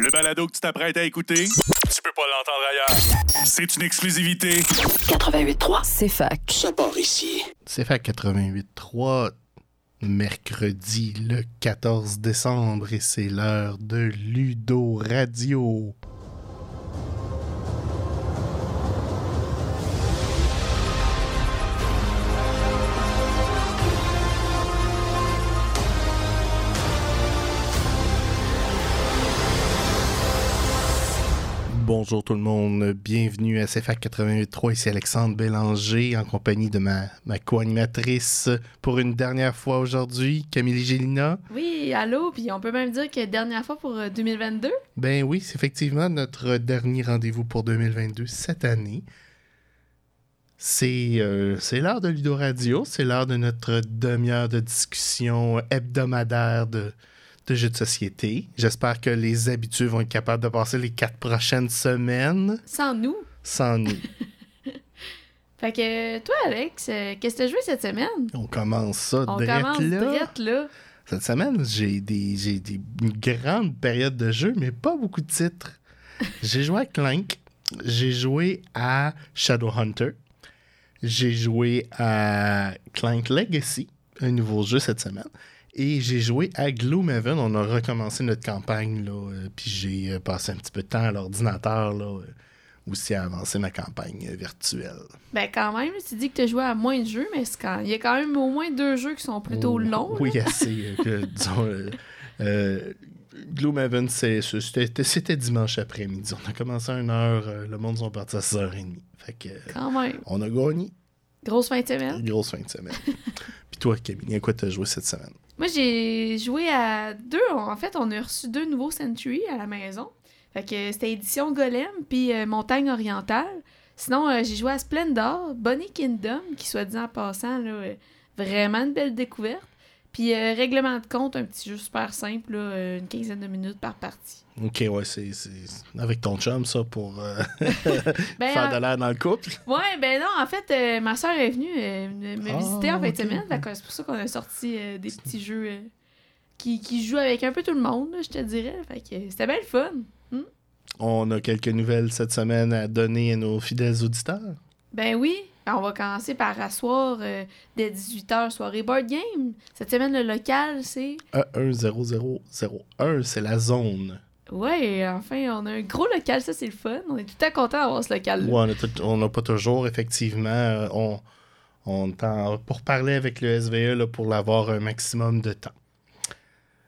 Le balado que tu t'apprêtes à écouter, tu peux pas l'entendre ailleurs. C'est une exclusivité. 88.3. C'est fac. Ça part ici. C'est fait 88.3, mercredi le 14 décembre, et c'est l'heure de Ludo Radio. Bonjour tout le monde, bienvenue à CFAC 88.3, ici Alexandre Bélanger en compagnie de ma, ma co-animatrice pour une dernière fois aujourd'hui, Camille Gélina. Oui, allô, puis on peut même dire que dernière fois pour euh, 2022. Ben oui, c'est effectivement notre dernier rendez-vous pour 2022 cette année. C'est euh, c'est l'heure de Ludo Radio, c'est l'heure de notre demi-heure de discussion hebdomadaire de, de jeux de société. J'espère que les habitués vont être capables de passer les quatre prochaines semaines Sans nous. sans nous. Fait que toi, Alex, euh, qu'est-ce que t'as joué cette semaine? On commence ça On direct commence là. direct là. Cette semaine, j'ai des, j'ai des, une grande période de jeu, mais pas beaucoup de titres. j'ai joué à Clank, j'ai joué à Shadowhunter, j'ai joué à Clank Legacy, un nouveau jeu cette semaine, et j'ai joué à Gloomhaven. On a recommencé notre campagne, là, euh, puis j'ai euh, passé un petit peu de temps à l'ordinateur, là, euh, aussi à avancer ma campagne virtuelle. Ben quand même, tu dis que t'as joué à moins de jeux, mais quand... il y a quand même au moins deux jeux qui sont plutôt Oh, longs. Oui, là. assez. que, disons, Gloomhaven, c'est- c'était dimanche après-midi. On a commencé à 1h, euh, le monde sont partis à 6h30. Fait que, Quand même. on a gagné. Grosse fin de semaine. Grosse fin de semaine. Puis toi, Camille, à quoi t'as joué cette semaine? Moi, j'ai joué à deux. En fait, on a reçu deux nouveaux Century à la maison. Fait que c'était édition Golem puis euh, Montagne Orientale. Sinon, euh, j'ai joué à Splendor, Bonnie Kingdom, qui soit dit en passant, euh, vraiment une belle découverte. Puis euh, Règlement de compte, un petit jeu super simple, là, euh, une quinzaine de minutes par partie. Ok, ouais, c'est avec ton chum, ça, pour euh, Ben, faire de l'air dans le couple. Ouais, ben non, en fait, euh, ma soeur est venue me Ah, visiter en fin de semaine. C'est pour ça qu'on a sorti des petits jeux qui, qui jouent avec un peu tout le monde, je te dirais. Fait que c'était bien le fun. On a quelques nouvelles cette semaine à donner à nos fidèles auditeurs. Ben oui, on va commencer par asseoir euh, dès 18h, soirée board game. Cette semaine, le local, c'est... E10001, c'est la zone. Ouais, enfin, on a un gros local, ça c'est le fun. On est tout à content d'avoir ce local-là. Ouais, on n'a pas toujours, effectivement. euh, on, on en- pour parler avec le SVE là, pour l'avoir un maximum de temps.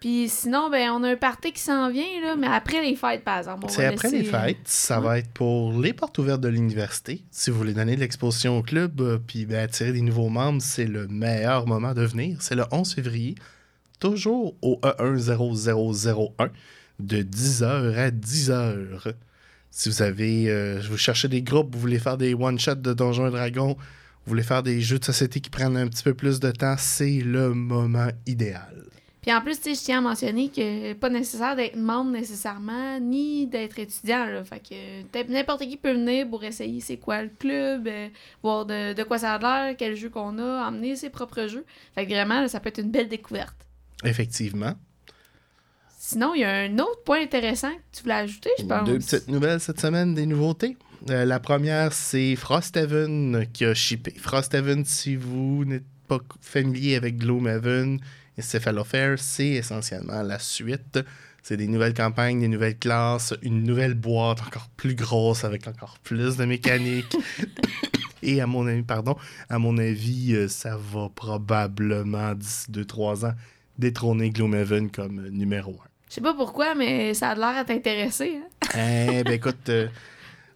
Puis sinon, ben on a un party qui s'en vient, là, mais après les fêtes, par exemple. C'est après laisser, les euh, fêtes. Ça ouais. va être pour les portes ouvertes de l'université. Si vous voulez donner de l'exposition au club, euh, puis ben, attirer des nouveaux membres, c'est le meilleur moment de venir. C'est le 11 février, toujours au E E10001, de 10h à 10h. Si vous avez, euh, vous cherchez des groupes, vous voulez faire des one-shots de Donjons et Dragons, vous voulez faire des jeux de société qui prennent un petit peu plus de temps, c'est le moment idéal. Puis en plus, je tiens à mentionner que pas nécessaire d'être membre nécessairement, ni d'être étudiant. Là. Fait que n'importe qui peut venir pour essayer c'est quoi le club, euh, voir de, de quoi ça a l'air, quel jeu qu'on a, emmener ses propres jeux. Fait que vraiment, là, ça peut être une belle découverte. Effectivement. Sinon, il y a un autre point intéressant que tu voulais ajouter, je pense. Deux petites nouvelles cette semaine, des nouveautés. Euh, la première, c'est Frosthaven qui a shippé. Frosthaven, si vous n'êtes pas familier avec Gloomhaven et Cephalofair, c'est essentiellement la suite. C'est des nouvelles campagnes, des nouvelles classes, une nouvelle boîte encore plus grosse avec encore plus de mécanique. Et à mon avis, pardon, à mon avis, euh, ça va probablement d'ici 2-3 ans détrôner Gloomhaven comme numéro 1. Je sais pas pourquoi, mais ça a l'air à t'intéresser. Hein? Eh ben écoute, euh,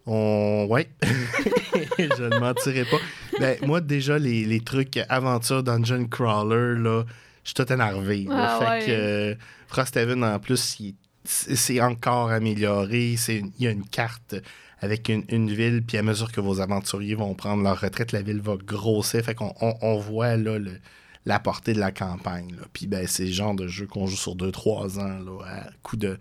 on... Ouais, je ne mentirai pas. Ben, moi, déjà, les, les trucs aventure dungeon crawler, là, je suis tout énervé. Ah fait que euh, Frosthaven, en plus, il- c'est encore amélioré. C'est Il y a une carte avec une, une ville, puis à mesure que vos aventuriers vont prendre leur retraite, la ville va grossir. Fait qu'on on, on voit là, le- la portée de la campagne. là. Puis ben, c'est le genre de jeu qu'on joue sur 2-3 ans, là, à coup de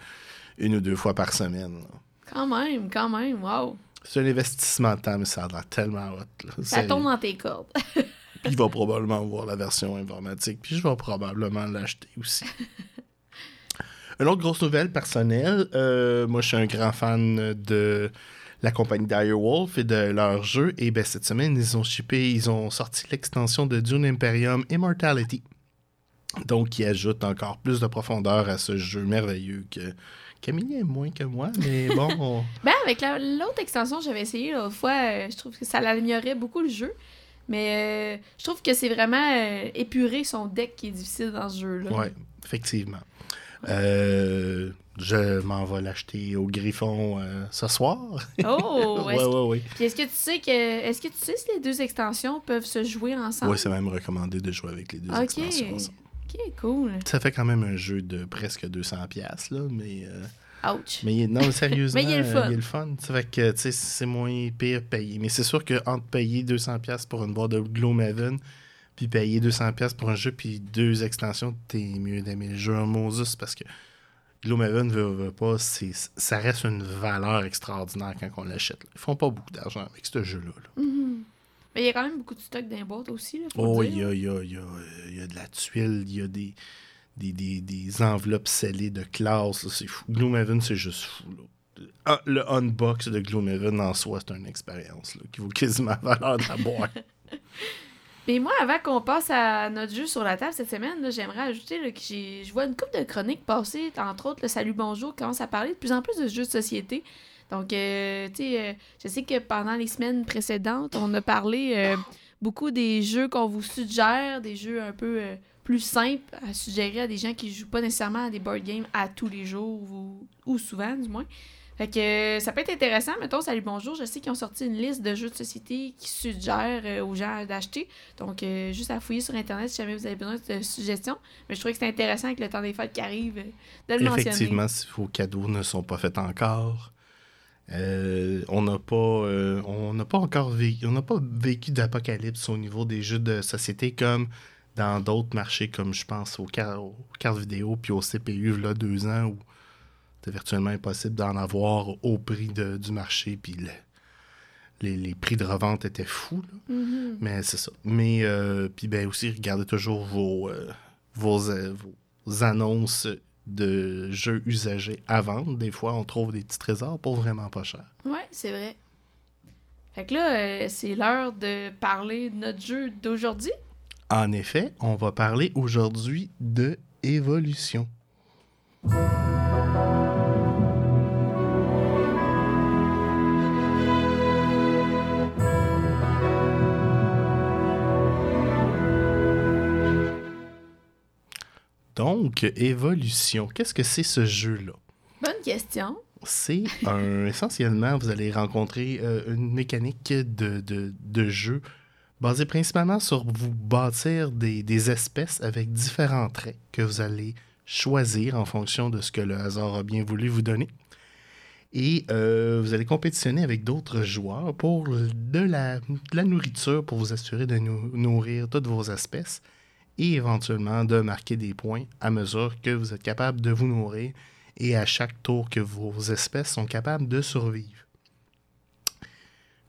une ou deux fois par semaine. là. Quand même, quand même, wow. C'est un investissement de temps, mais ça a l'air tellement hot. là. Ça tombe dans tes cordes. Il va probablement voir la version informatique, puis je vais probablement l'acheter aussi. Une autre grosse nouvelle personnelle, euh, moi je suis un grand fan de la compagnie Direwolf et de leur jeu. Et ben, cette semaine, ils ont shippé, ils ont sorti l'extension de Dune Imperium Immortality. Donc, qui ajoute encore plus de profondeur à ce jeu merveilleux que Camille est moins que moi, mais bon. on- Ben, avec la- l'autre extension que j'avais essayé l'autre fois, euh, je trouve que ça l'améliorait beaucoup le jeu. Mais euh, je trouve que c'est vraiment euh, épurer son deck qui est difficile dans ce jeu-là. Ouais, effectivement. Euh, je m'en vais l'acheter au Griffon euh, ce soir. Oh! ouais, ouais, ouais. Puis est-ce que tu sais que est-ce que tu sais si les deux extensions peuvent se jouer ensemble? Ouais, c'est même recommandé de jouer avec les deux extensions ensemble. Ok, cool. Ça fait quand même un jeu de presque 200$, piastres, là, mais. euh, Ouch. Mais non, sérieusement, Mais il a le fun. il a le fun. Ça fait que, tu sais, c'est moins pire payer. Mais c'est sûr que entre payer 200$ pour une boîte de Gloomhaven, puis payer 200$ pour un jeu, puis deux extensions, t'es mieux d'aimer le jeu en Moses parce que Gloomhaven veut, veut pas, c'est, ça reste une valeur extraordinaire quand on l'achète. Ils font pas beaucoup d'argent avec ce jeu-là. là. Mhm. Mais il y a quand même beaucoup de stock dans les boîtes aussi. Là, faut Oh, le il y dire. a, il y, a, il y, a, il y a de la tuile, il y a des, des, des, enveloppes scellées de classe. C'est fou. Gloomhaven, c'est juste fou. Ah, le unbox de Gloomhaven en soi, c'est une expérience qui vaut quasiment la valeur de la boîte. Mais moi, avant qu'on passe à notre jeu sur la table cette semaine, j'aimerais ajouter que je vois une couple de chroniques passer, entre autres le Salut Bonjour commence à parler de plus en plus de jeux de société. Donc, euh, tu sais, euh, je sais que pendant les semaines précédentes, on a parlé euh, beaucoup des jeux qu'on vous suggère, des jeux un peu plus simples à suggérer à des gens qui jouent pas nécessairement à des board games à tous les jours ou, ou souvent, du moins. Fait que euh, ça peut être intéressant. Mettons, Salut Bonjour, je sais qu'ils ont sorti une liste de jeux de société qui suggèrent euh, aux gens d'acheter. Donc, euh, juste à fouiller sur Internet si jamais vous avez besoin de suggestions. Mais je trouvais que c'est intéressant avec le temps des fêtes qui arrive de le mentionner. Effectivement, si vos cadeaux ne sont pas faits encore, on n'a pas, on n'a pas encore vécu, on n'a pas vécu d'apocalypse au niveau des jeux de société comme dans d'autres marchés, comme je pense aux, car- aux cartes vidéo puis au CPU, là, deux ans, où c'est virtuellement impossible d'en avoir au prix de- du marché, puis le- les, les prix de revente étaient fous. là. Mhm. Mais c'est ça. Mais euh, puis ben aussi, regardez toujours vos, euh, vos, euh, vos annonces de jeux usagés à vendre. Des fois, on trouve des petits trésors pour vraiment pas cher. Ouais, c'est vrai. Fait que là, c'est l'heure de parler de notre jeu d'aujourd'hui. En effet, on va parler aujourd'hui de évolution. Donc, évolution, qu'est-ce que c'est ce jeu-là? Bonne question. c'est un, essentiellement, vous allez rencontrer euh, une mécanique de, de, de jeu basée principalement sur vous bâtir des, espèces avec différents traits que vous allez choisir en fonction de ce que le hasard a bien voulu vous donner. Et euh, vous allez compétitionner avec d'autres joueurs pour de la, nourriture pour vous assurer de nou- nourrir toutes vos espèces et éventuellement de marquer des points à mesure que vous êtes capable de vous nourrir et à chaque tour que vos espèces sont capables de survivre.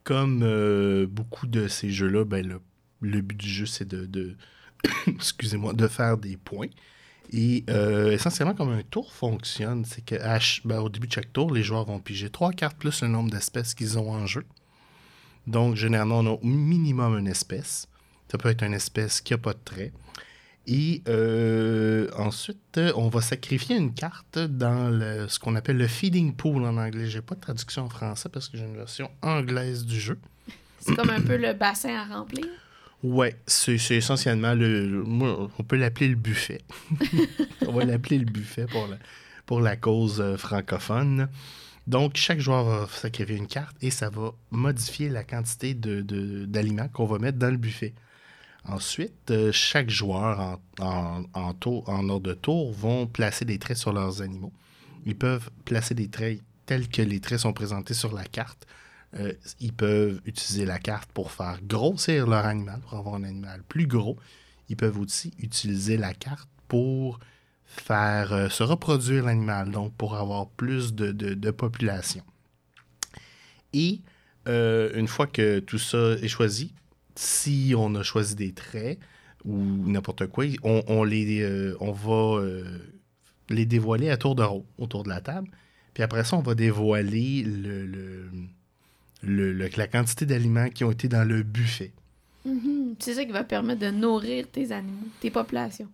Comme euh, beaucoup de ces jeux-là, ben, le, but du jeu, c'est de, excusez-moi, de faire des points. Et euh, essentiellement, comme un tour fonctionne, c'est ch- ben, début de chaque tour, les joueurs vont piger trois cartes plus le nombre d'espèces qu'ils ont en jeu. Donc, généralement, on a au minimum une espèce. Ça peut être une espèce qui n'a pas de trait. Et euh, ensuite, euh, on va sacrifier une carte dans le- ce qu'on appelle le feeding pool en anglais. J'ai pas de traduction en français parce que j'ai une version anglaise du jeu. C'est comme un peu le bassin à remplir. Ouais, c'est essentiellement le, le- moi, on peut l'appeler le buffet. on va l'appeler le buffet pour la, pour la cause euh, francophone. Donc, chaque joueur va sacrifier une carte et ça va modifier la quantité de- de- d'aliments qu'on va mettre dans le buffet. Ensuite, euh, chaque joueur en, ordre de tour vont placer des traits sur leurs animaux. Ils peuvent placer des traits tels que les traits sont présentés sur la carte. Euh, ils peuvent utiliser la carte pour faire grossir leur animal, pour avoir un animal plus gros. Ils peuvent aussi utiliser la carte pour faire euh, se reproduire l'animal, donc pour avoir plus de, population. Et une fois que tout ça est choisi, si on a choisi des traits ou n'importe quoi, on, on les, euh, on va euh, les dévoiler à tour de rôle autour de la table. Puis après ça, on va dévoiler le, le- le- le- la quantité d'aliments qui ont été dans le buffet. Mhm. C'est ça qui va permettre de nourrir tes animaux, tes populations.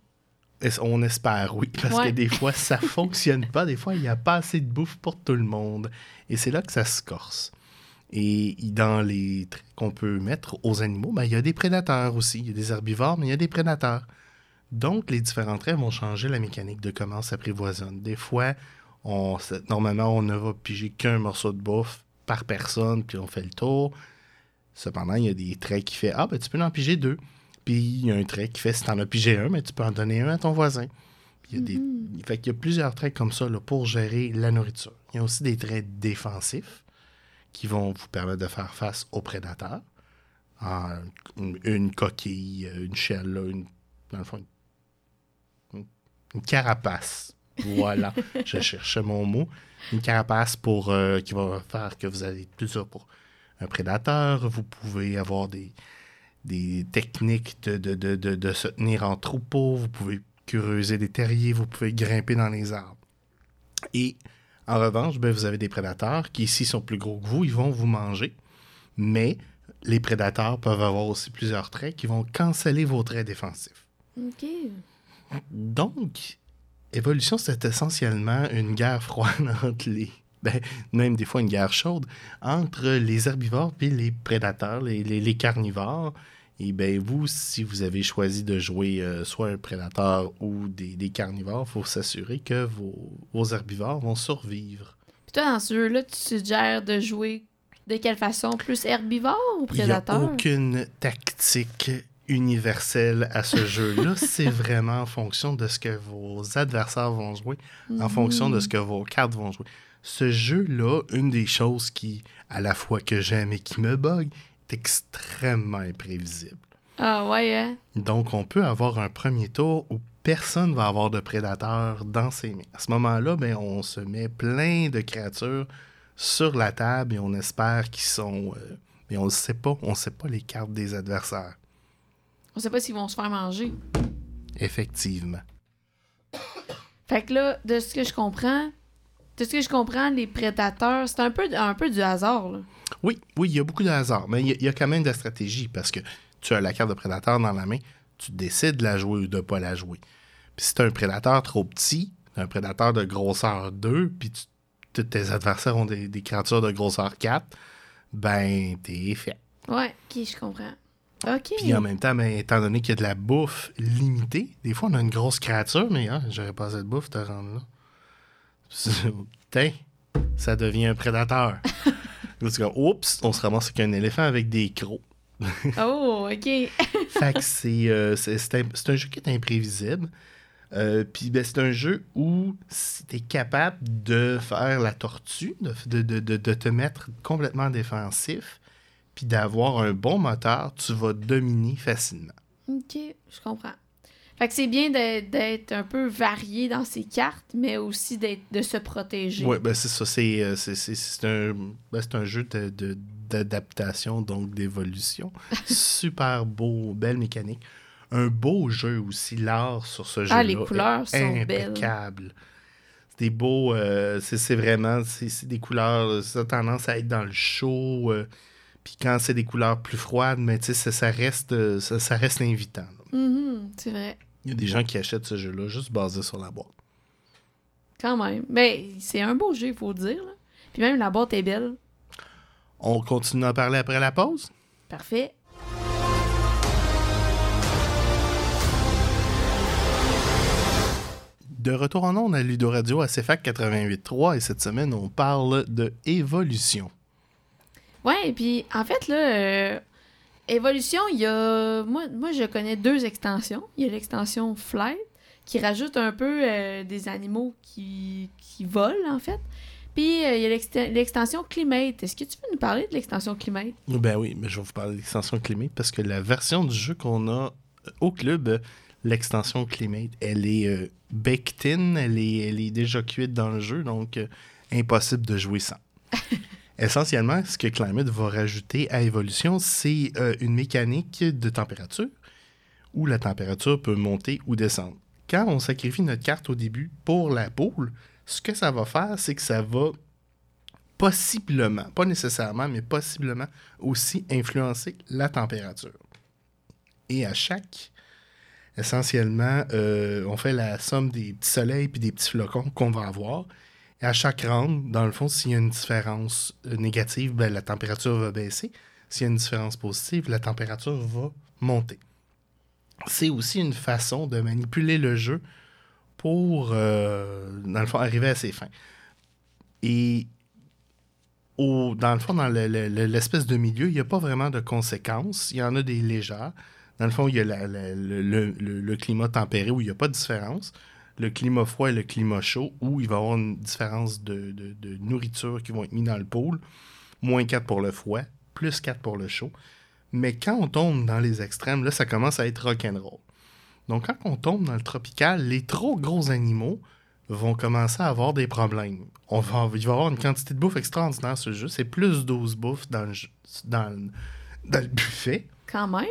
On espère, oui, parce Ouais. que des fois, ça fonctionne pas. Des fois, il n'y a pas assez de bouffe pour tout le monde. Et c'est là que ça se corse. Et dans les traits qu'on peut mettre aux animaux, ben, il y a des prédateurs aussi. Il y a des herbivores, mais il y a des prédateurs. Donc, les différents traits vont changer la mécanique de comment on s'apprivoisonne. Des fois, on, normalement, on ne va piger qu'un morceau de bouffe par personne, puis on fait le tour. Cependant, il y a des traits qui fait Ah, ben, tu peux en piger deux. Puis il y a un trait qui fait si tu en as pigé un, mais tu peux en donner un à ton voisin. Puis il y a des... Fait qu'il y a plusieurs traits comme ça là, pour gérer la nourriture. Il y a aussi des traits défensifs qui vont vous permettre de faire face aux prédateurs. Ah, une, une coquille, une shell, une, dans le fond, une, une carapace. Voilà, je cherchais mon mot. Une carapace pour, euh, qui va faire que vous allez plus ça pour un prédateur. Vous pouvez avoir des, des techniques de, de, de, de, de se tenir en troupeau. Vous pouvez creuser des terriers. Vous pouvez grimper dans les arbres. Et en revanche, ben, vous avez des prédateurs qui, ici, sont plus gros que vous. Ils vont vous manger. Mais les prédateurs peuvent avoir aussi plusieurs traits qui vont canceller vos traits défensifs. OK. Donc, évolution, c'est essentiellement une guerre froide entre les. Ben, même des fois une guerre chaude entre les herbivores et les prédateurs, les, les- les carnivores. Et bien, vous, si vous avez choisi de jouer euh, soit un prédateur ou des, des carnivores, il faut s'assurer que vos, vos herbivores vont survivre. Puis toi, dans ce jeu-là, tu suggères de jouer de quelle façon? Plus herbivore ou Il n'y a prédateur? aucune tactique universelle à ce jeu-là. C'est vraiment en fonction de ce que vos adversaires vont jouer, en fonction de ce que vos cartes vont jouer. Ce jeu-là, une des choses qui, à la fois que j'aime et qui me bug, extrêmement imprévisible. Ah ouais, hein? Donc, on peut avoir un premier tour où personne va avoir de prédateurs dans ses mains. À ce moment-là, ben, on se met plein de créatures sur la table et on espère qu'ils sont... euh, mais on ne sait pas. On ne sait pas les cartes des adversaires. On sait pas s'ils vont se faire manger. Effectivement. Fait que là, de ce que je comprends, de ce que je comprends, les prédateurs, c'est un peu, un peu du hasard, là. Oui, oui, il y a beaucoup de hasard, mais il y a- il y, a quand même de la stratégie parce que tu as la carte de prédateur dans la main, tu décides de la jouer ou de ne pas la jouer. Puis si tu un prédateur trop petit, un prédateur de grosseur 2, puis tu- tous tes adversaires ont des, des créatures de grosseur 4, ben, t'es fait. Ouais, ok, je comprends. Ok. Puis en même temps, ben, étant donné qu'il y a de la bouffe limitée, des fois on a une grosse créature, mais hein, j'aurais pas assez de bouffe te rendre là. Putain, ça devient un prédateur. Oups, on se ramasse avec un éléphant avec des crocs. Oh, ok. fait que c'est, euh, c'est, c'est un, jeu qui est imprévisible. Euh, Puis ben, c'est un jeu où si tu es capable de faire la tortue, de, de, de- de- de te mettre complètement défensif, puis d'avoir un bon moteur, tu vas dominer facilement. Ok, je comprends. Fait que c'est bien d'être un peu varié dans ses cartes, mais aussi de se protéger. Oui, ben c'est ça. C'est, euh, un, ben, un jeu de, de- d'adaptation, donc d'évolution. Super beau, belle mécanique. Un beau jeu aussi, l'art sur ce jeu-là. Ah, les couleurs est sont belles. impeccable. C'est des beaux. euh, c'est, vraiment. C'est, des couleurs. Ça a tendance à être dans le chaud. euh, puis quand c'est des couleurs plus froides, mais tu sais, ça, ça reste, euh, ça, ça reste invitant. Mhm, c'est vrai. Il y a des gens qui achètent ce jeu-là juste basé sur la boîte. Quand même. Ben, c'est un beau jeu, il faut le dire. là. Puis même la boîte est belle. On continue à parler après la pause? Parfait. De retour en ondes à Ludo Radio à CFAC 88.3 et cette semaine, on parle de évolution. Ouais, et puis en fait, là, euh, Évolution, il y a. Moi, moi, je connais deux extensions. Il y a l'extension Flight, qui rajoute un peu euh, des animaux qui, qui volent, en fait. Puis euh, il y a l'exten- l'extension Climate. Est-ce que tu peux nous parler de l'extension Climate? Ben oui, mais je vais vous parler d'extension Climate parce que la version du jeu qu'on a euh, au club, l'extension Climate, elle est euh, baked in, elle est, elle est déjà cuite dans le jeu, donc impossible de jouer sans. Essentiellement, ce que Climate va rajouter à Evolution, c'est euh, une mécanique de température où la température peut monter ou descendre. quand on sacrifie notre carte au début pour la poule, ce que ça va faire, c'est que ça va possiblement, pas nécessairement, mais possiblement aussi influencer la température. Et à chaque, essentiellement, euh, on fait la somme des petits soleils puis des petits flocons qu'on va avoir. Et à chaque round, dans le fond, s'il y a une différence euh, négative, ben, la température va baisser. S'il y a une différence positive, la température va monter. C'est aussi une façon de manipuler le jeu pour, euh, dans le fond, arriver à ses fins. Et au, dans le fond, dans le- le- le- l'espèce de milieu, il n'y a pas vraiment de conséquences. Il y en a des légères. Dans le fond, il y a le- le climat tempéré où il n'y a pas de différence. Le climat froid et le climat chaud où il va y avoir une différence de, nourriture qui vont être mis dans le pôle. Moins 4 pour le froid, plus 4 pour le chaud. Mais quand on tombe dans les extrêmes, là, ça commence à être rock'n'roll. Donc, quand on tombe dans le tropical, les trop gros animaux vont commencer à avoir des problèmes. On va, il va y avoir une quantité de bouffe extraordinaire sur le jeu. C'est plus 12 bouffes dans, le- dans le buffet. Quand même?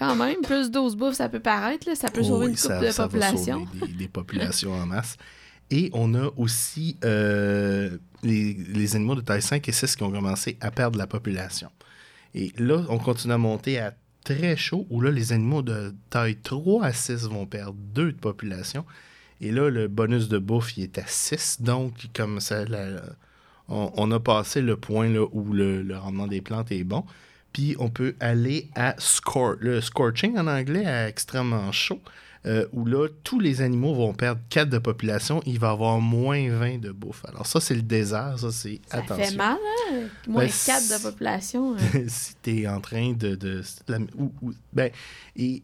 Quand même, plus 12 bouffes, ça peut paraître, là. ça peut sauver oui, une coupe ça- de ça va population. sauver des, des populations en masse. Et on a aussi euh, les, les animaux de taille 5 et 6 qui ont commencé à perdre la population. Et là, on continue à monter à très chaud, où là, les animaux de taille 3 à 6 vont perdre 2 de population. Et là, le bonus de bouffe, il est à 6. Donc, comme ça, on, on a passé le point là, où le, le rendement des plantes est bon. Puis, on peut aller à scor le scorching en anglais, à extrêmement chaud, euh, où là, tous les animaux vont perdre 4 de population. Il va y avoir moins 20 de bouffe. Alors, ça, c'est le désert. Ça, c'est Ça attention. fait mal, hein? Moins Ben, 4 c'est- de population. euh. si tu es en train de. de, ou- ou- ben, et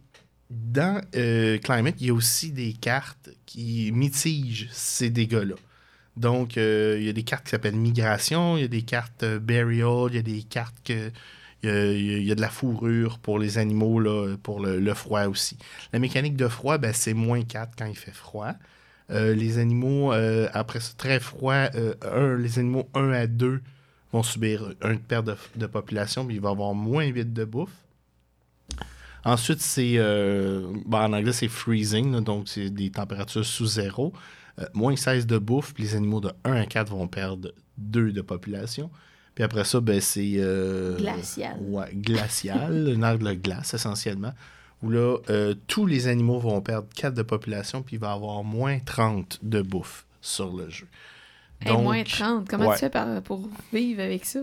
dans euh, Climate, il y a aussi des cartes qui mitigent ces dégâts-là. Donc, euh, il y a des cartes qui s'appellent Migration, il y a des cartes euh, Burial, il y a des cartes que. Il y, a, de la fourrure pour les animaux, pour le, froid aussi. La mécanique de froid, ben, c'est moins 4 quand il fait froid. Euh, les animaux, euh, après ça, très froid, euh, les animaux 1 à 2 vont subir une perte de, population, puis il va avoir moins 8 de bouffe. Ensuite, c'est. ben, en anglais, c'est freezing, donc c'est des températures sous zéro. Moins 16 de bouffe, puis les animaux de 1 à 4 vont perdre 2 de population. Puis après ça, ben, c'est. euh, Glacial. Ouais, glacial, une ère de glace essentiellement. Où là, euh, tous les animaux vont perdre 4 de population, puis il va y avoir moins 30 de bouffe sur le jeu. Hey, moins 30. Comment ouais. tu fais pour vivre avec ça?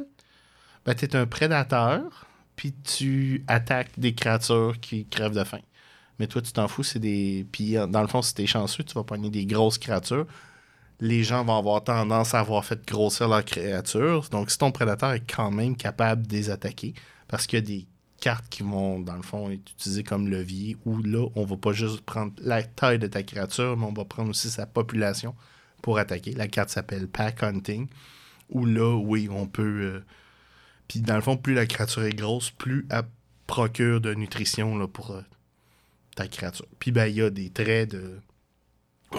Ben, tu es un prédateur, puis tu attaques des créatures qui crèvent de faim. Mais toi, tu t'en fous, c'est des. Puis dans le fond, si t'es chanceux, tu vas pogner des grosses créatures. Les gens vont avoir tendance à avoir fait grossir leurs créatures. Donc, si ton prédateur est quand même capable de les attaquer, parce qu'il y a des cartes qui vont, dans le fond, être utilisées comme levier, où là, on va pas juste prendre la taille de ta créature, mais on va prendre aussi sa population pour attaquer. La carte s'appelle Pack Hunting, où là, oui, on peut. euh, puis dans le fond, plus la créature est grosse, plus elle procure de nutrition là, pour euh, ta créature. Puis ben, il y a des traits de.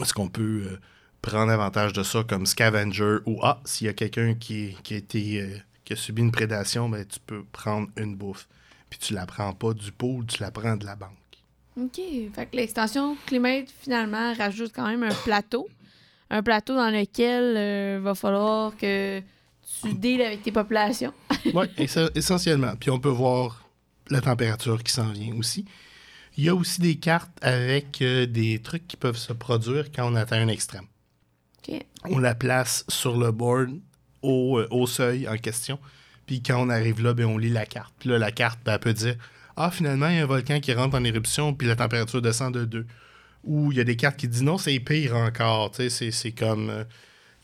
Est-ce qu'on peut euh, prendre avantage de ça comme scavenger ou ah, s'il y a quelqu'un qui, qui a été. euh, qui a subi une prédation, ben, tu peux prendre une bouffe. Puis tu la prends pas du pool, tu la prends de la banque. OK. Fait que l'extension Climate, finalement, rajoute quand même un plateau. Un plateau dans lequel il va falloir que tu deals avec tes populations. Oui, essentiellement. Puis on peut voir la température qui s'en vient aussi. Il y a aussi des cartes avec euh, des trucs qui peuvent se produire quand on atteint un extrême. On la place sur le board au, euh, au seuil en question. Puis quand on arrive là, ben, on lit la carte. Puis là, la carte, ben, elle peut dire Ah, finalement, il y a un volcan qui rentre en éruption, puis la température descend de 2. Ou il y a des cartes qui disent non, c'est pire encore. C'est- comme. euh,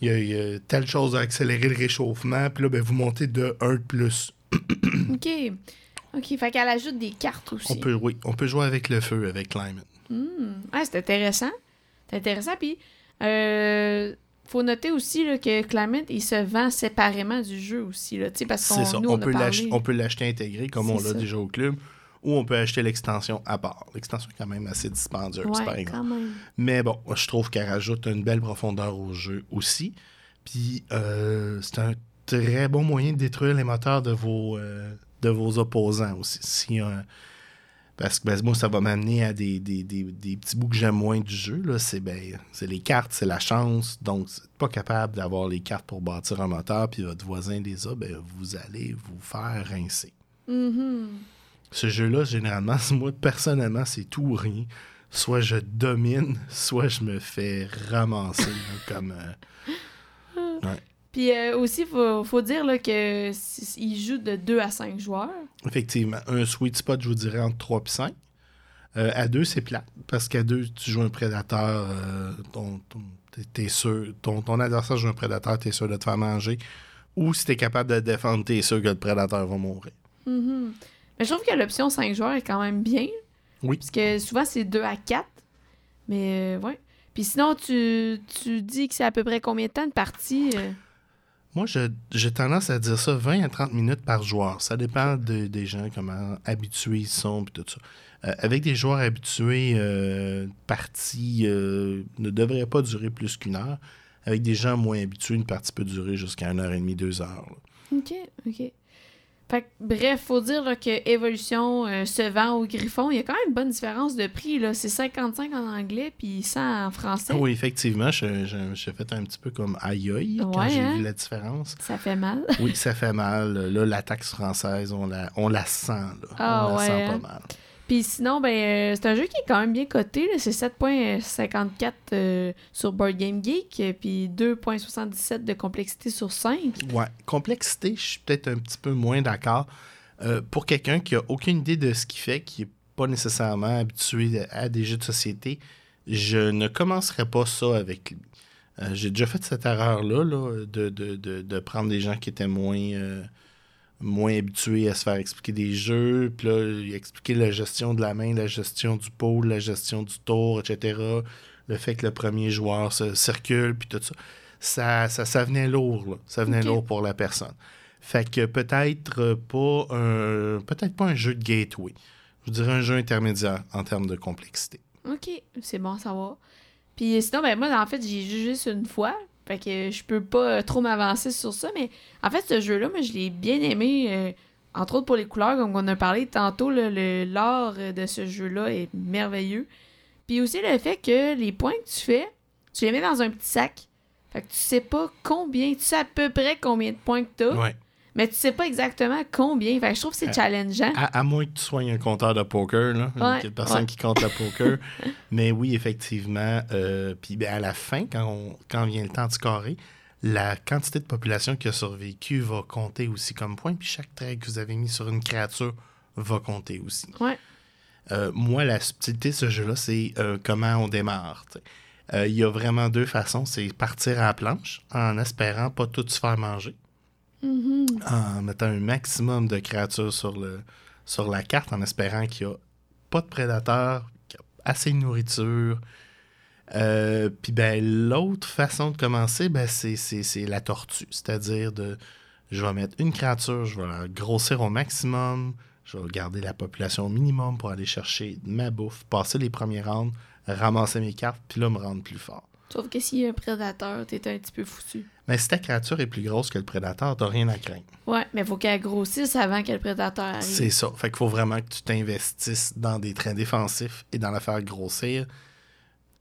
il y, a, il y a telle chose à accélérer le réchauffement, puis là, ben, vous montez de 1 de plus. OK. OK. Fait qu'elle ajoute des cartes aussi. On peut, oui, on peut jouer avec le feu, avec Climate. Hmm. Ah, c'est intéressant. C'est intéressant. Puis, euh, faut noter aussi là, que Climate, il se vend séparément du jeu aussi. Là, parce C'est qu'on ça. nous, On, on, peut parlé. on peut l'acheter intégré, comme C'est on l'a ça. déjà au club, ou on peut acheter l'extension à part. L'extension est quand même assez dispendieuse, Ouais, par exemple. Mais bon, je trouve qu'elle rajoute une belle profondeur au jeu aussi. Puis euh, c'est un très bon moyen de détruire les moteurs de vos, euh, de vos opposants aussi. Si, Parce que ben, moi, ça va m'amener à des, des, des, des petits bouts que j'aime moins du jeu. C'est ben, les cartes, c'est la chance. Donc, si vous n'êtes pas capable d'avoir les cartes pour bâtir un moteur, puis votre voisin les a, ben, vous allez vous faire rincer. Mhm. Ce jeu-là, généralement, moi, personnellement, c'est tout ou rien. Soit je domine, soit je me fais ramasser. comme. euh, ouais. Puis euh, aussi, faut, faut dire là, que il joue de 2 à 5 joueurs. Effectivement. Un sweet spot, je vous dirais, entre 3 et 5. Euh, à 2, c'est plat. Parce qu'à 2, tu joues un prédateur. euh, ton, ton, sûr, ton, ton adversaire joue un prédateur, tu es sûr de te faire manger. Ou si tu es capable de te défendre, tu es sûr que le prédateur va mourir. Mhm. Mais je trouve que l'option 5 joueurs est quand même bien. Oui. Parce que souvent, c'est 2 à 4. Mais euh, ouais. Puis sinon, tu, tu dis que c'est à peu près combien de temps de partie? Euh? Moi, je- j'ai tendance à dire ça 20 à 30 minutes par joueur. Ça dépend de- des gens, comment habitués ils sont, puis tout ça. Euh, avec des joueurs habitués, euh, une partie euh, ne devrait pas durer plus qu'une heure. Avec des gens moins habitués, une partie peut durer jusqu'à une heure et demie, deux heures. là. OK, OK. Fait que, bref, faut dire là, que Evolution euh, se vend au Griffon. Il y a quand même une bonne différence de prix. là. C'est 55 en anglais puis 100 en français. Oui, effectivement, je- je- j'ai fait un petit peu comme aïe quand j'ai hein? vu la différence. Ça fait mal. Oui, ça fait mal. Là, la taxe française, on la, on la sent. Là. Ah on la ouais, sent hein? pas mal. Puis sinon, ben, euh, c'est un jeu qui est quand même bien coté. C'est 7.54 euh, sur Board Game Geek, puis 2.77 de complexité sur 5. Ouais, complexité, je suis peut-être un petit peu moins d'accord. Euh, pour quelqu'un qui a aucune idée de ce qu'il fait, qui n'est pas nécessairement habitué à des jeux de société, je ne commencerai pas ça avec lui. J'ai déjà fait cette erreur-là, là, de, de, de, de prendre des gens qui étaient moins, moins habitués à se faire expliquer des jeux, puis là, expliquer la gestion de la main, la gestion du pôle, la gestion du tour, etc. Le fait que le premier joueur se circule, puis tout ça. Ça, ça, ça venait lourd, là. Ça venait lourd pour la personne. Fait que peut-être pas un peut-être pas un jeu de gateway. Je dirais un jeu intermédiaire en termes de complexité. Ok, c'est bon à savoir. Puis sinon, ben moi, en fait, j'ai joué juste une fois. Fait que je peux pas euh, trop m'avancer sur ça. Mais en fait, ce jeu-là, moi, je l'ai bien aimé. euh, entre autres pour les couleurs, comme on a parlé tantôt, l'art euh, de ce jeu-là est merveilleux. Puis aussi le fait que les points que tu fais, tu les mets dans un petit sac. Fait que tu sais pas combien, tu sais à peu près combien de points que t'as, Ouais. Mais tu sais pas exactement combien. Fait que je trouve que c'est Euh, challengeant. À, à moins que tu sois un compteur de poker, là, Ouais, une personne ouais. qui compte le poker. Mais oui, effectivement. euh, Puis ben, à la fin, quand, on- quand vient le temps du carré, la quantité de population qui a survécu va compter aussi comme point. Puis chaque trait que vous avez mis sur une créature va compter aussi. Ouais. Euh, moi, la subtilité de ce jeu-là, c'est euh, comment on démarre. Il y a vraiment deux façons. C'est partir à la planche en espérant pas tout se faire manger. Mhm. En mettant un maximum de créatures sur, le, sur la carte, en espérant qu'il n'y a pas de prédateurs, qu'il y a assez de nourriture. Euh, Puis ben, l'autre façon de commencer, ben, c'est la tortue. C'est-à-dire de je vais mettre une créature, je vais la grossir au maximum, je vais garder la population au minimum pour aller chercher ma bouffe, passer les premiers rounds, ramasser mes cartes, puis là me rendre plus fort. Sauf que s'il y a un prédateur, t'es un petit peu foutu. Mais si ta créature est plus grosse que le prédateur, t'as rien à craindre. Ouais, mais faut qu'elle grossisse avant que le prédateur arrive. C'est ça. Fait qu'il faut vraiment que tu t'investisses dans des trains défensifs et dans la faire grossir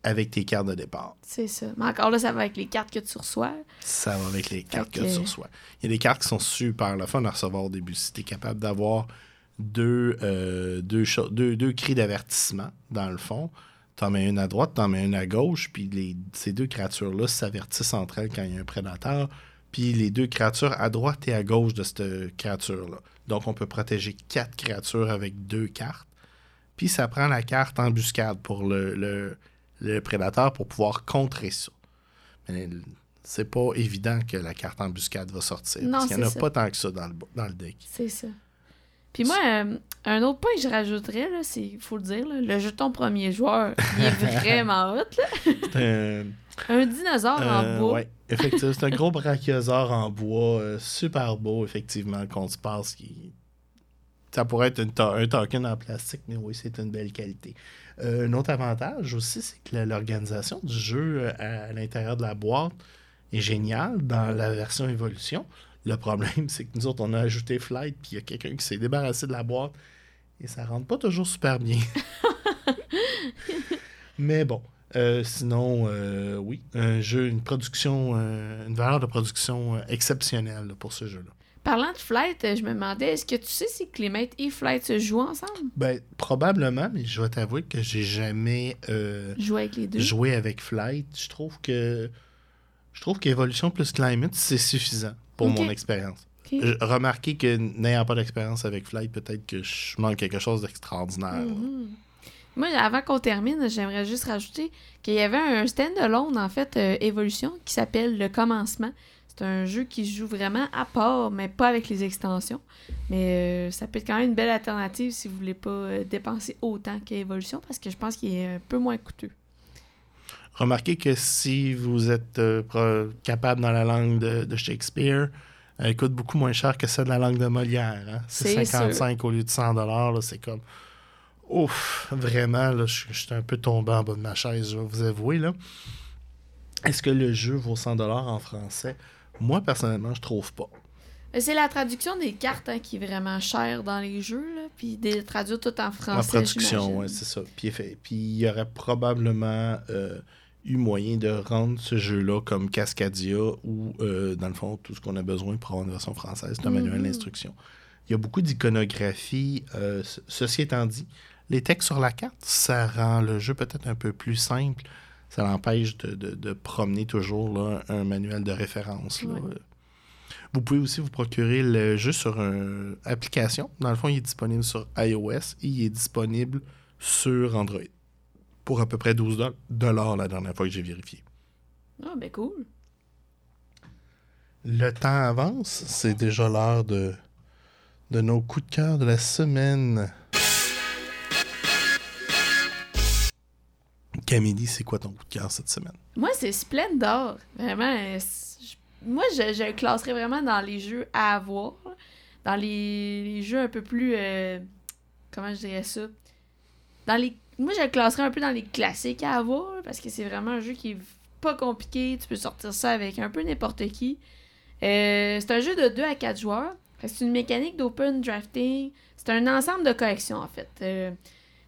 avec tes cartes de départ. C'est ça. Mais encore là, ça va avec les cartes que tu reçois. Ça va avec les cartes que que- tu reçois. Il y a des cartes qui sont super le fun à recevoir au début. Si tu es capable d'avoir deux, euh, deux, deux, deux cris d'avertissement, dans le fond, t'en mets une à droite, t'en mets une à gauche, puis les, ces deux créatures-là s'avertissent entre elles quand il y a un prédateur, puis les deux créatures à droite et à gauche de cette créature-là. Donc, on peut protéger quatre créatures avec deux cartes. Puis, ça prend la carte embuscade pour le, le, le prédateur pour pouvoir contrer ça. Mais c'est pas évident que la carte embuscade va sortir. Non, parce qu'il n'y en a ça. pas tant que ça dans le, dans le deck. C'est ça. Puis moi, euh, un autre point que je rajouterais, là, c'est, il faut le dire, là, le jeton premier joueur, il est vraiment hot. Là. C'est un, Un dinosaure en euh, bois. ouais, effectivement, c'est un gros brachiosaure en bois, euh, super beau, effectivement, qu'on se passe. Qui... Ça pourrait être une un token en plastique, mais oui, c'est une belle qualité. Euh, un autre avantage aussi, c'est que l'organisation du jeu à, à l'intérieur de la boîte est géniale dans la version évolution. Le problème, c'est que nous autres, on a ajouté Flight, puis il y a quelqu'un qui s'est débarrassé de la boîte Et ça rentre pas toujours super bien. Mais bon. euh, sinon, euh, oui, un jeu, une production, euh, une valeur de production euh, exceptionnelle là, pour ce jeu-là. Parlant de Flight, je me demandais, est-ce que tu sais si Climate et Flight se jouent ensemble? Ben, probablement, mais je vais t'avouer que j'ai jamais Jouer avec les deux. joué avec Flight. Je trouve que je trouve qu'Evolution plus Climate, c'est suffisant pour mon expérience. Remarquez que n'ayant pas d'expérience avec Flight, peut-être que je manque quelque chose d'extraordinaire. Mhm. Moi, avant qu'on termine, j'aimerais juste rajouter qu'il y avait un stand-alone, en fait, euh, Evolution, qui s'appelle Le Commencement. C'est un jeu qui se joue vraiment à part, mais pas avec les extensions. Mais euh, ça peut être quand même une belle alternative si vous voulez pas euh, dépenser autant qu'Evolution, parce que je pense qu'il est un peu moins coûteux. Remarquez que si vous êtes euh, capable dans la langue de, de Shakespeare, elle coûte beaucoup moins cher que celle de la langue de Molière. hein. C'est C'est 55 au lieu de 100 là, C'est comme. Ouf, vraiment, là, je je suis un peu tombé en bas de ma chaise, je vais vous avouer. là. Est-ce que le jeu vaut 100 en français? Moi, personnellement, je trouve pas. C'est la traduction des cartes hein, qui est vraiment chère dans les jeux, là, puis des traduire tout en français. En production, j'imagine. ouais, c'est ça. Puis il y aurait probablement euh, eu moyen de rendre ce jeu-là comme Cascadia ou, euh, dans le fond, tout ce qu'on a besoin pour avoir une version française, c'est un manuel Mhm. d'instruction. Il y a beaucoup d'iconographie. euh, ce- ceci étant dit, les textes sur la carte, ça rend le jeu peut-être un peu plus simple. Ça l'empêche de, de- de promener toujours là, un manuel de référence. là. Ouais. Vous pouvez aussi vous procurer le jeu sur une application. Dans le fond, il est disponible sur iOS et il est disponible sur Android. Pour à peu près 12 do- dollars la dernière fois que j'ai vérifié. Ah, ben cool. Le temps avance. C'est déjà l'heure de, de nos coups de cœur de la semaine. Camille, c'est quoi ton coup de cœur cette semaine? Moi, c'est Splendor. Vraiment, je- moi, je, je le classerais vraiment dans les jeux à avoir. Dans les, les jeux un peu plus... euh, comment je dirais ça? Dans les... Moi, je le classerais un peu dans les classiques à avoir, parce que c'est vraiment un jeu qui est pas compliqué. Tu peux sortir ça avec un peu n'importe qui. Euh, c'est un jeu de 2 à 4 joueurs. C'est une mécanique d'open drafting. C'est un ensemble de collections, en fait. Euh,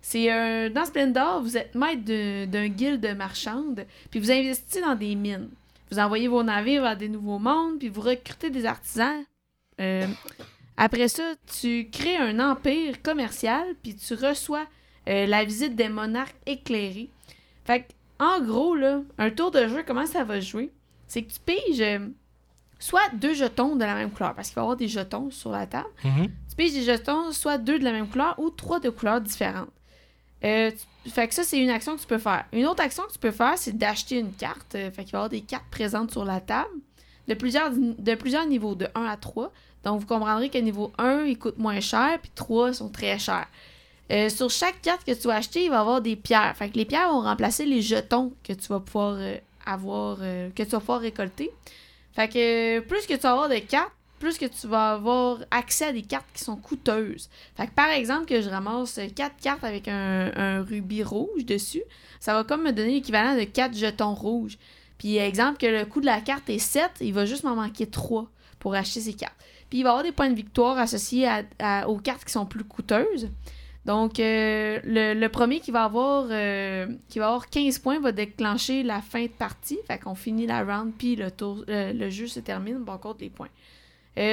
c'est un... Dans Splendor, vous êtes maître de- d'un guilde marchande, puis vous investissez dans des mines. Vous envoyez vos navires vers des nouveaux mondes, puis vous recrutez des artisans. Euh, après ça, tu crées un empire commercial, puis tu reçois euh, la visite des monarques éclairés. Fait que, en gros, là, un tour de jeu, comment ça va jouer? C'est que tu piges euh, soit deux jetons de la même couleur, parce qu'il va y avoir des jetons sur la table. Tu piges des jetons, soit deux de la même couleur ou trois de couleurs différentes. Euh, tu- fait que ça, c'est une action que tu peux faire. Une autre action que tu peux faire, c'est d'acheter une carte. Fait qu'il va y avoir des cartes présentes sur la table de plusieurs, de plusieurs niveaux, de 1 à 3. Donc, vous comprendrez que niveau 1, il coûte moins cher, puis 3 sont très chers. Euh, sur chaque carte que tu vas acheter, il va y avoir des pierres. Fait que les pierres vont remplacer les jetons que tu vas pouvoir euh, avoir, euh, que tu vas pouvoir récolter. Fait que plus que tu vas avoir de cartes, plus que tu vas avoir accès à des cartes qui sont coûteuses. Fait que par exemple, que je ramasse 4 cartes avec un, rubis rouge dessus, ça va comme me donner l'équivalent de 4 jetons rouges. Puis exemple que le coût de la carte est 7, il va juste m'en manquer 3 pour acheter ces cartes. Puis il va y avoir des points de victoire associés aux cartes qui sont plus coûteuses. Donc, euh, le, premier qui va avoir euh, qui va avoir 15 points va déclencher la fin de partie. Fait qu'on finit la round, puis le, euh, jeu se termine, on compte les points.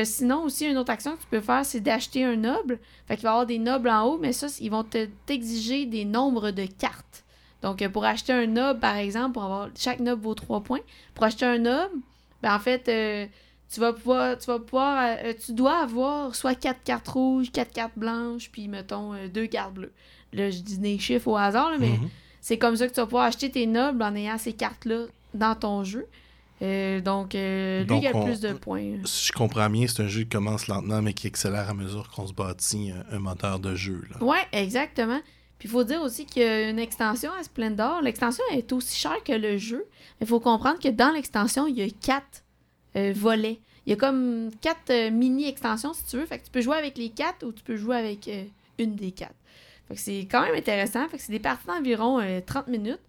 Sinon, aussi, une autre action que tu peux faire, c'est d'acheter un noble. Fait qu'il va y avoir des nobles en haut, mais ça, ils vont te- t'exiger des nombres de cartes. Donc, pour acheter un noble, par exemple, pour avoir chaque noble vaut 3 points. Pour acheter un noble, ben, en fait, tu vas pouvoir, tu vas pouvoir, euh, tu dois avoir soit 4 cartes rouges, 4 cartes blanches, puis mettons 2 cartes bleues. Là, je dis des chiffres au hasard, là, mais Mhm. c'est comme ça que tu vas pouvoir acheter tes nobles en ayant ces cartes-là dans ton jeu. Euh, donc, euh, lui, Donc, il a le on- plus de points. Si je comprends bien, c'est un jeu qui commence lentement, mais qui accélère à mesure qu'on se bâtit un, un moteur de jeu. Là. Ouais, exactement. Puis il faut dire aussi qu'il y a une extension à Splendor. L'extension est aussi chère que le jeu. Mais il faut comprendre que dans l'extension, il y a quatre euh, volets. Il y a comme quatre euh, mini-extensions, si tu veux. Fait que tu peux jouer avec les quatre ou tu peux jouer avec euh, une des quatre. Fait que c'est quand même intéressant. Fait que c'est des parties d'environ euh, 30 minutes.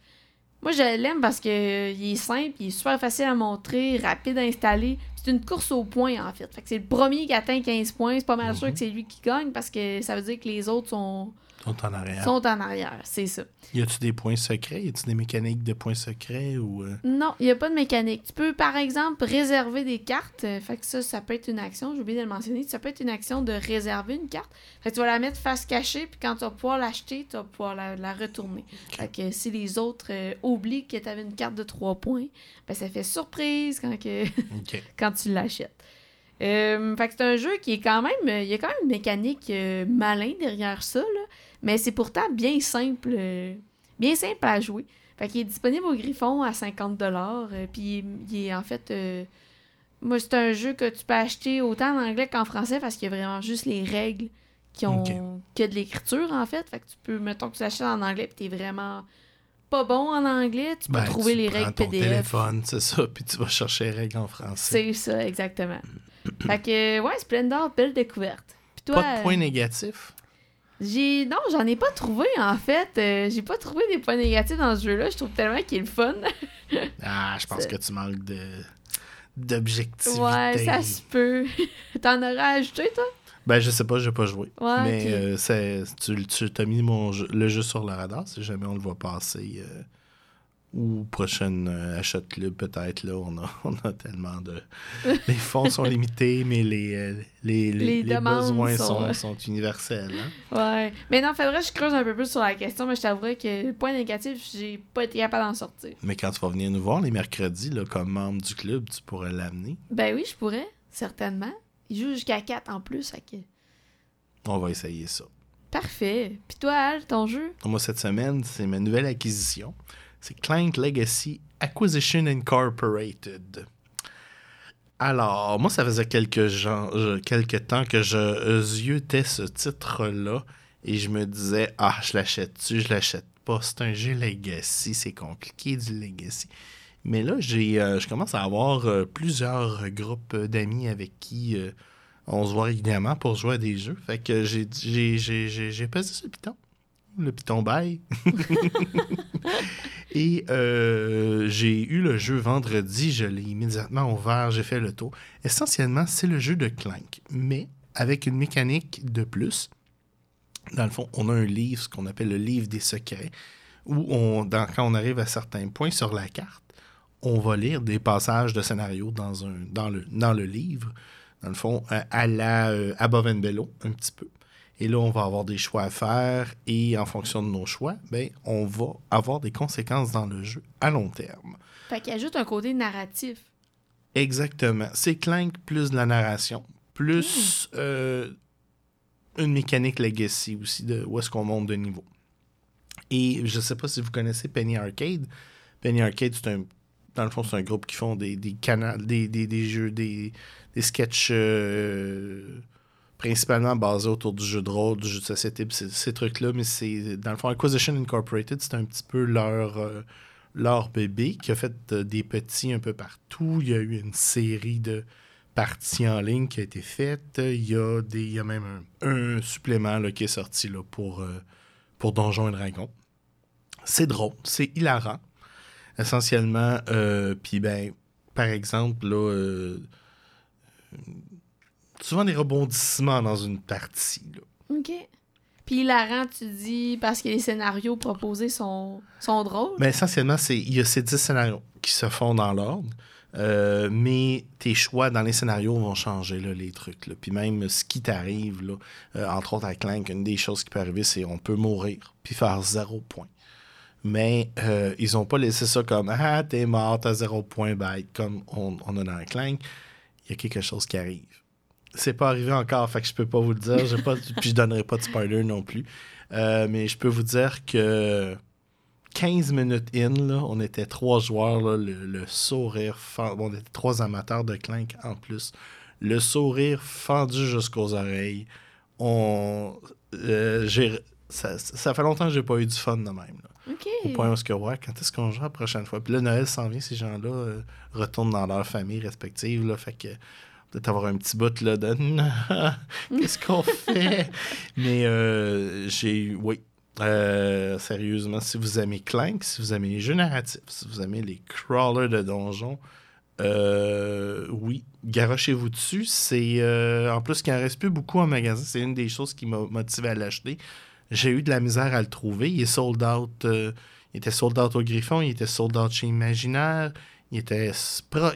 Moi, je l'aime parce que euh, il est simple, il est super facile à montrer, rapide à installer. C'est c'est une course au point, en fait. Fait que c'est le premier qui atteint 15 points. C'est pas mal sûr Mhm. que c'est lui qui gagne parce que ça veut dire que les autres sont, Sont en arrière. sont en arrière. C'est ça. Y a-tu des points secrets? Y a-tu des mécaniques de points secrets ou. euh, Non, il n'y a pas de mécanique. Tu peux, par exemple, réserver des cartes. Euh, Fait que ça, ça peut être une action. J'ai oublié de le mentionner. Ça peut être une action de réserver une carte. Fait que tu vas la mettre face cachée, puis quand tu vas pouvoir l'acheter, tu vas pouvoir la, la retourner. Fait que si les autres euh, oublient que tu avais une carte de 3 points, ben ça fait surprise quand, que, quand tu l'achètes. Euh, fait que c'est un jeu qui est quand même. euh, Il y a quand même une mécanique euh, malin derrière ça, là, mais c'est pourtant bien simple. euh, bien simple à jouer. Fait qu'il est disponible au Griffon à 50$. euh, puis il est en fait. moi, c'est un jeu que tu peux acheter autant en anglais qu'en français parce qu'il y a vraiment juste les règles qui ont que de l'écriture en fait. Fait que tu peux, mettons que tu l'achètes en anglais puis t'es vraiment pas bon en anglais, tu peux Ben, trouver tu les prends règles ton PDF. téléphone, c'est ça, puis tu vas chercher les règles en français. C'est ça, exactement. Fait que, ouais, Splendor, belle découverte. Puis toi, Pas de points négatifs? j'ai. Non, j'en ai pas trouvé, en fait. Euh, j'ai pas trouvé des points négatifs dans ce jeu-là. Je trouve tellement qu'il est le fun. Ah, je pense que tu manques de d'objectivité. ouais, ça se peut. T'en aurais ajouté, toi? Ben, je sais pas, j'ai pas joué. Ouais, Mais euh, c'est- tu, tu t'as mis mon jeu- le jeu sur le radar si jamais on le voit passer. euh, ou prochaine euh, achat de club, peut-être. Là, on a, on a tellement de. les fonds sont limités, mais les, euh, les, les, Les les demandes besoins sont- sont, sont universels. hein. Ouais. Mais non, faudrait que je creuse un peu plus sur la question, mais je t'avouerais que point négatif, j'ai pas été capable d'en sortir. Mais quand tu vas venir nous voir les mercredis, là, comme membre du club, tu pourrais l'amener. Ben oui, je pourrais, certainement. Il joue jusqu'à 4 en plus, fait que... On va essayer ça. Parfait. Puis toi, Al, ton jeu? Moi, cette semaine, c'est ma nouvelle acquisition. C'est Clank Legacy Acquisition Incorporated. Alors, moi, ça faisait quelques, euh, temps que je ziotais ce titre-là et je me disais, ah, je l'achète-tu, je l'achète pas. C'est un jeu Legacy, c'est compliqué du Legacy. Mais là, j'ai, euh, je commence à avoir euh, plusieurs groupes d'amis avec qui euh, on se voit régulièrement pour jouer à des jeux. Fait que j'ai, j'ai, j'ai, j'ai, pesé le piton. Le piton bail. Et euh, j'ai eu le jeu vendredi, je l'ai immédiatement ouvert, j'ai fait le tour. Essentiellement, c'est le jeu de Clank, mais avec une mécanique de plus. Dans le fond, on a un livre, ce qu'on appelle le livre des secrets, où on, quand on arrive à certains points sur la carte, on va lire des passages de scénario dans, le, livre, dans le fond, à la euh, Above and Below, un petit peu. Et là, on va avoir des choix à faire et en fonction de nos choix, ben, on va avoir des conséquences dans le jeu à long terme. Fait qu'il ajoute un côté narratif. Exactement. C'est Clank plus de la narration, plus euh, une mécanique legacy aussi, de où est-ce qu'on monte de niveau. Et je sais pas si vous connaissez Penny Arcade. Penny Arcade, c'est un. Dans le fond, c'est un groupe qui font des, des canals, des, des, des jeux, des, des sketchs euh, principalement basés autour du jeu de rôle, du jeu de société, pis ces, trucs-là. Mais c'est. Dans le fond, Acquisition Incorporated, c'est un petit peu leur. euh, bébé qui a fait euh, des petits un peu partout. Il y a eu une série de parties en ligne qui a été faite. Il y a, des, il y a même un, supplément qui est sorti pour, euh, pour Donjons et Dragons. C'est drôle, c'est hilarant. Essentiellement, euh, puis ben, par exemple, là, souvent des rebondissements dans une partie. Là. OK. Puis hilarant, tu dis, parce que les scénarios proposés sont, sont drôles. Mais essentiellement, c'est il y a ces 10 scénarios qui se font dans l'ordre. euh, mais tes choix dans les scénarios vont changer, là, les trucs. Là. Puis même ce qui t'arrive, là, euh, entre autres à Clank, une des choses qui peut arriver, c'est on peut mourir puis faire zéro point. Mais euh, ils ont pas laissé ça comme Ah, t'es mort, t'as zéro point, bye, comme on, on a dans Clank. Il y a quelque chose qui arrive. C'est pas arrivé encore, fait que je peux pas vous le dire. J'ai Pas, puis je donnerai pas de spoiler non plus. Euh, mais je peux vous dire que 15 minutes in, là, on était trois joueurs, là, le, le sourire fendu. Bon, on était trois amateurs de Clank en plus. Le sourire fendu jusqu'aux oreilles. On, euh, ça, ça fait longtemps que j'ai pas eu du fun de même. là. Au point où est-ce que, ouais, quand est-ce qu'on joue la prochaine fois? Puis là, Noël s'en vient, ces gens-là euh, retournent dans leur famille respective, là, fait que peut-être avoir un petit bout là, de qu'est-ce qu'on fait? Mais euh, j'ai, oui, euh, sérieusement, si vous aimez Clank, si vous aimez les jeux narratifs, si vous aimez les crawlers de donjons, Euh, oui, garochez-vous dessus. C'est euh, en plus qu'il en reste plus beaucoup en magasin. C'est une des choses qui m'a motivé à l'acheter. J'ai eu de la misère à le trouver. Il est sold out. euh, il était sold out au Griffon. Il était sold out chez Imaginaire. Il était,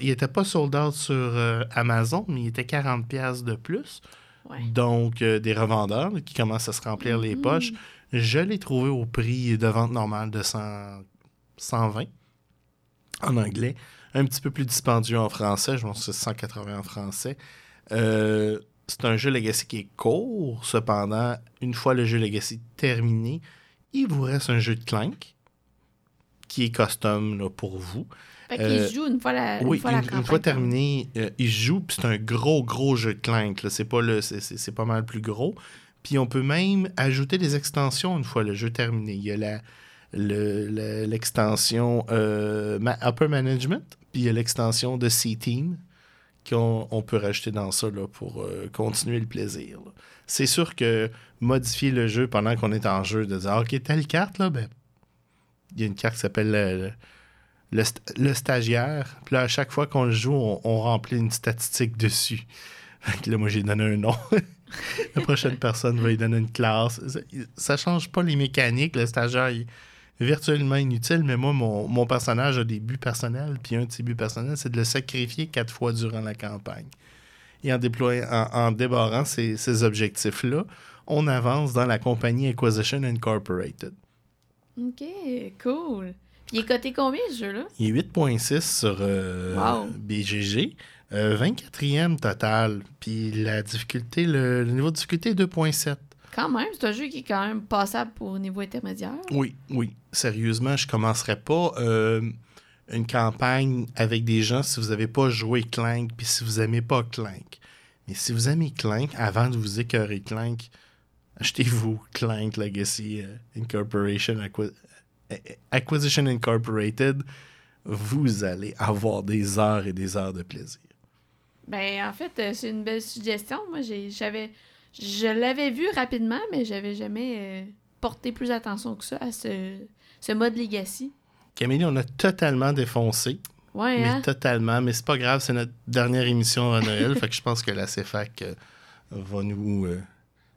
il était pas sold out sur euh, Amazon, mais il était 40$ piastres de plus. Ouais. Donc, euh, des revendeurs qui commencent à se remplir les Mhm. poches. Je l'ai trouvé au prix de vente normale de 100 120 en anglais. Un petit peu plus dispendieux en français. Je pense que c'est 180 en français. Euh, c'est un jeu Legacy qui est court. Cependant, une fois le jeu Legacy terminé, il vous reste un jeu de Clank qui est custom là, pour vous. Fait qu'il Euh, joue une fois la, Oui, une fois la une, une campagne. fois terminé, euh, il joue, puis c'est un gros, gros jeu de Clank. C'est pas, le, c'est, c'est- c'est pas mal plus gros. Puis on peut même ajouter des extensions une fois le jeu terminé. Il y a la, le- le- l'extension euh, ma- Upper Management, puis il y a l'extension de C-Team qu'on on peut rajouter dans ça là, pour euh, continuer le plaisir. C'est sûr que modifier le jeu pendant qu'on est en jeu, de dire Ah, OK, telle carte, là, ben, il y a une carte qui s'appelle le, le, st- le stagiaire. Puis là, à chaque fois qu'on le joue, on, remplit une statistique dessus. Là, moi, j'ai donné un nom. La prochaine personne va lui donner une classe. Ça, ça change pas les mécaniques. Le stagiaire est virtuellement inutile, mais moi, mon, personnage a des buts personnels. Puis un de ses buts personnels, c'est de le sacrifier quatre fois durant la campagne. Et en, déployant, débarrant ces, ces objectifs-là, on avance dans la compagnie Acquisition Incorporated. Ok, cool. Il est coté combien ce jeu-là? Il est 8.6 sur euh, Wow. BGG. euh, 24e total. Puis la difficulté, le, le niveau de difficulté est 2.7. Quand même, c'est un jeu qui est quand même passable pour niveau intermédiaire. Oui, oui. Sérieusement, je commencerai pas euh, une campagne avec des gens si vous n'avez pas joué Clank puis si vous n'aimez pas Clank. Mais si vous aimez Clank, avant de vous écœurer Clank, achetez-vous Clank Legacy euh, Incorporation euh, Acquisition Incorporated. Vous allez avoir des heures et des heures de plaisir. Ben, en fait, euh, c'est une belle suggestion. Moi, j'avais, je l'avais vu rapidement, mais j'avais jamais euh, porté plus attention que ça à ce, ce mode Legacy. Camille, on a totalement défoncé. Ouais, Mais hein? totalement. Mais c'est pas grave, c'est notre dernière émission à Noël. fait que je pense que la CFAC euh, va nous euh,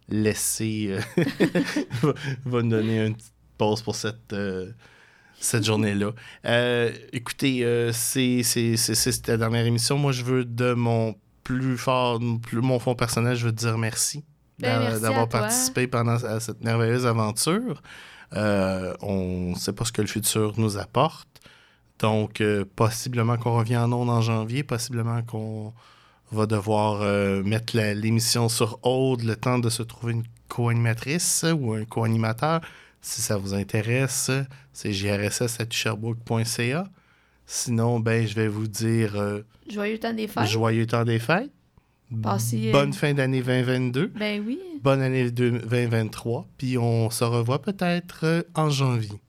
laisser. va, va nous donner une petite pause pour cette. euh, cette journée-là. Euh, écoutez, euh, c'est c'est la dernière émission. Moi, je veux de mon plus fort, plus, mon fond personnel, je veux te dire merci Ben, d'avoir participé pendant à cette merveilleuse aventure. On ne sait pas ce que le futur nous apporte. Donc, possiblement qu'on revient en ondes en janvier, possiblement qu'on va devoir euh, mettre l'émission sur hold le temps de se trouver une co-animatrice ou un co-animateur. Si ça vous intéresse, c'est jrss.sherbrooke.ca. Sinon, ben, je vais vous dire euh, Joyeux temps des fêtes. joyeux temps des fêtes. Passez, euh, Bonne fin d'année 2022. Ben oui. Bonne année 2023. Puis on se revoit peut-être euh, en janvier.